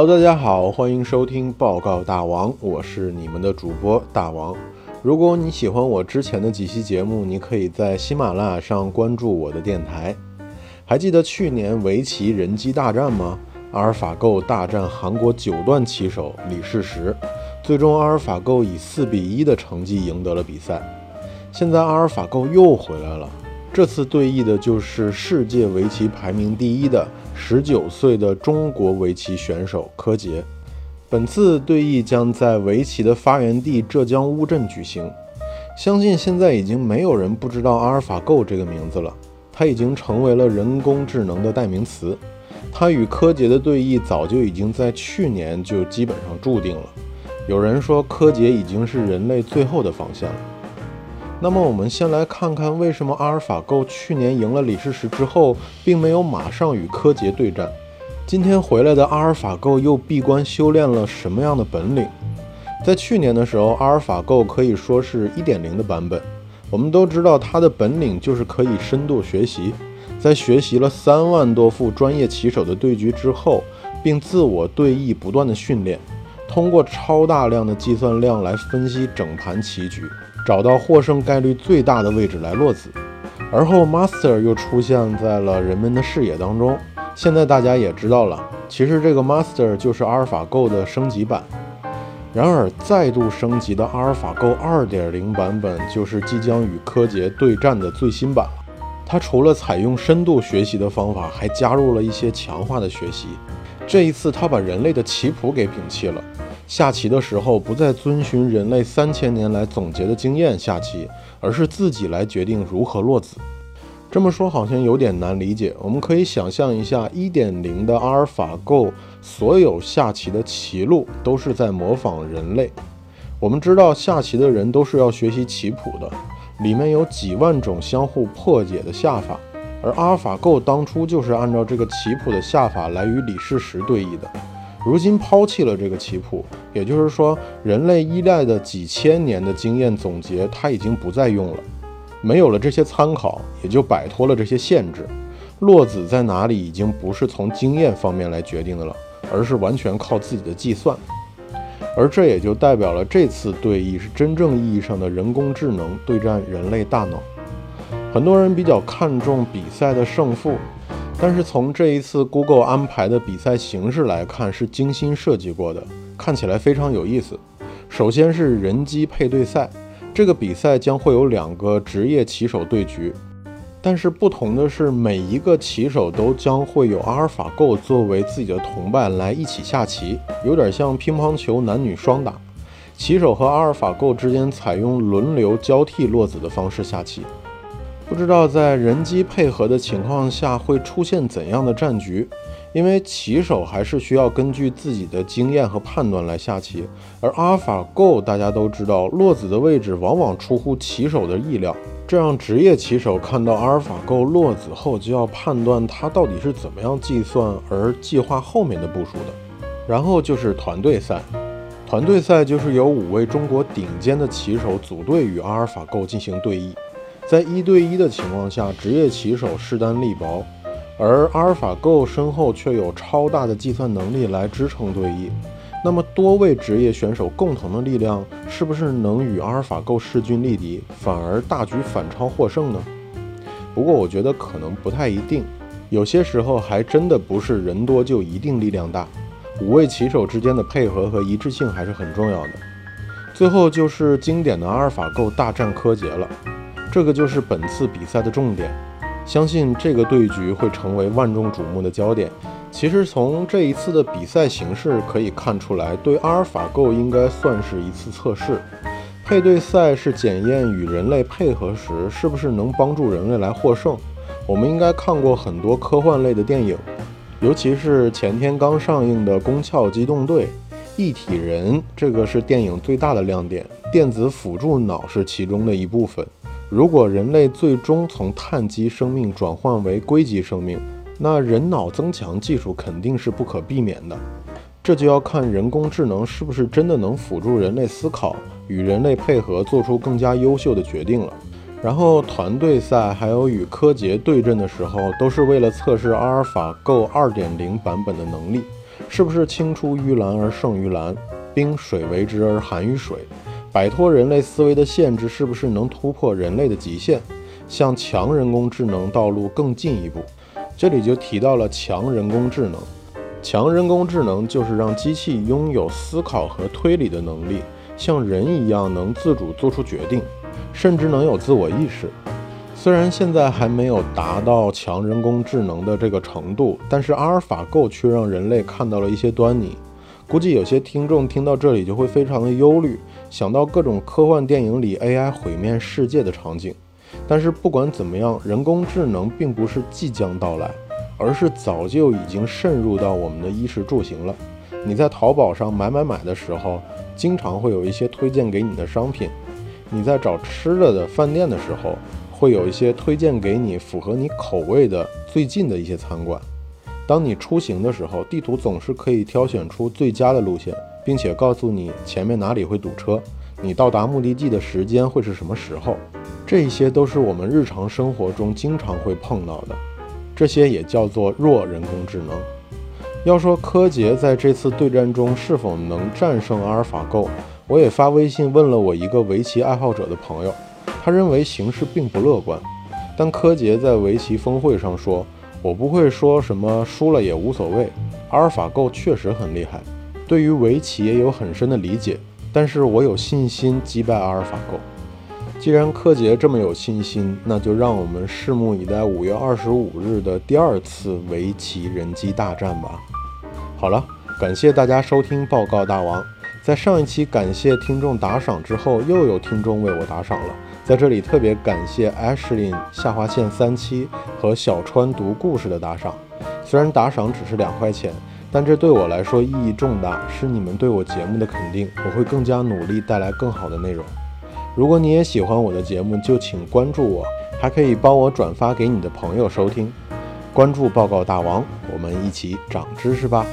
Hello，大家好，欢迎收听报告大王，我是你们的主播大王。如果你喜欢我之前的几期节目，你可以在喜马拉雅上关注我的电台。还记得去年围棋人机大战吗？阿尔法狗大战韩国九段棋手李世石，最终阿尔法狗以四比一的成绩赢得了比赛。现在阿尔法狗又回来了，这次对弈的就是世界围棋排名第一的。十九岁的中国围棋选手柯洁，本次对弈将在围棋的发源地浙江乌镇举行。相信现在已经没有人不知道阿尔法狗这个名字了，它已经成为了人工智能的代名词。它与柯洁的对弈早就已经在去年就基本上注定了。有人说柯洁已经是人类最后的防线了。那么我们先来看看，为什么阿尔法狗去年赢了李世石之后，并没有马上与柯洁对战？今天回来的阿尔法狗又闭关修炼了什么样的本领？在去年的时候，阿尔法狗可以说是一点零的版本。我们都知道它的本领就是可以深度学习，在学习了三万多副专业棋手的对局之后，并自我对弈不断的训练，通过超大量的计算量来分析整盘棋局。找到获胜概率最大的位置来落子，而后 Master 又出现在了人们的视野当中。现在大家也知道了，其实这个 Master 就是阿尔法 Go 的升级版。然而，再度升级的阿尔法 Go 2.0版本就是即将与柯洁对战的最新版了。它除了采用深度学习的方法，还加入了一些强化的学习。这一次，它把人类的棋谱给摒弃了。下棋的时候，不再遵循人类三千年来总结的经验下棋，而是自己来决定如何落子。这么说好像有点难理解。我们可以想象一下，一点零的阿尔法狗所有下棋的棋路都是在模仿人类。我们知道，下棋的人都是要学习棋谱的，里面有几万种相互破解的下法，而阿尔法狗当初就是按照这个棋谱的下法来与李世石对弈的。如今抛弃了这个棋谱，也就是说，人类依赖的几千年的经验总结，它已经不再用了。没有了这些参考，也就摆脱了这些限制。落子在哪里，已经不是从经验方面来决定的了，而是完全靠自己的计算。而这也就代表了这次对弈是真正意义上的人工智能对战人类大脑。很多人比较看重比赛的胜负。但是从这一次 Google 安排的比赛形式来看，是精心设计过的，看起来非常有意思。首先是人机配对赛，这个比赛将会有两个职业棋手对局，但是不同的是，每一个棋手都将会有阿尔法狗作为自己的同伴来一起下棋，有点像乒乓球男女双打，棋手和阿尔法狗之间采用轮流交替落子的方式下棋。不知道在人机配合的情况下会出现怎样的战局，因为棋手还是需要根据自己的经验和判断来下棋，而阿尔法狗大家都知道落子的位置往往出乎棋手的意料，这让职业棋手看到阿尔法狗落子后就要判断它到底是怎么样计算而计划后面的部署的。然后就是团队赛，团队赛就是由五位中国顶尖的棋手组队与阿尔法狗进行对弈。在一对一的情况下，职业棋手势单力薄，而阿尔法狗身后却有超大的计算能力来支撑对弈。那么多位职业选手共同的力量，是不是能与阿尔法狗势均力敌，反而大局反超获胜呢？不过我觉得可能不太一定，有些时候还真的不是人多就一定力量大。五位棋手之间的配合和一致性还是很重要的。最后就是经典的阿尔法狗大战柯洁了。这个就是本次比赛的重点，相信这个对局会成为万众瞩目的焦点。其实从这一次的比赛形式可以看出来，对阿尔法狗应该算是一次测试。配对赛是检验与人类配合时是不是能帮助人类来获胜。我们应该看过很多科幻类的电影，尤其是前天刚上映的《宫壳机动队》，一体人这个是电影最大的亮点，电子辅助脑是其中的一部分。如果人类最终从碳基生命转换为硅基生命，那人脑增强技术肯定是不可避免的。这就要看人工智能是不是真的能辅助人类思考，与人类配合，做出更加优秀的决定了。然后团队赛还有与柯洁对阵的时候，都是为了测试阿尔法狗2.0版本的能力。是不是青出于蓝而胜于蓝，冰水为之而寒于水？摆脱人类思维的限制，是不是能突破人类的极限，向强人工智能道路更进一步？这里就提到了强人工智能。强人工智能就是让机器拥有思考和推理的能力，像人一样能自主做出决定，甚至能有自我意识。虽然现在还没有达到强人工智能的这个程度，但是阿尔法狗却让人类看到了一些端倪。估计有些听众听到这里就会非常的忧虑，想到各种科幻电影里 AI 毁灭世界的场景。但是不管怎么样，人工智能并不是即将到来，而是早就已经渗入到我们的衣食住行了。你在淘宝上买买买的时候，经常会有一些推荐给你的商品；你在找吃的的饭店的时候，会有一些推荐给你符合你口味的最近的一些餐馆。当你出行的时候，地图总是可以挑选出最佳的路线，并且告诉你前面哪里会堵车，你到达目的地的时间会是什么时候。这些都是我们日常生活中经常会碰到的，这些也叫做弱人工智能。要说柯洁在这次对战中是否能战胜阿尔法狗，我也发微信问了我一个围棋爱好者的朋友，他认为形势并不乐观。但柯洁在围棋峰会上说。我不会说什么输了也无所谓。阿尔法狗确实很厉害，对于围棋也有很深的理解，但是我有信心击败阿尔法狗。既然柯洁这么有信心，那就让我们拭目以待五月二十五日的第二次围棋人机大战吧。好了，感谢大家收听报告大王。在上一期感谢听众打赏之后，又有听众为我打赏了。在这里特别感谢 Ashley 下划线三七和小川读故事的打赏，虽然打赏只是两块钱，但这对我来说意义重大，是你们对我节目的肯定，我会更加努力带来更好的内容。如果你也喜欢我的节目，就请关注我，还可以帮我转发给你的朋友收听。关注报告大王，我们一起长知识吧。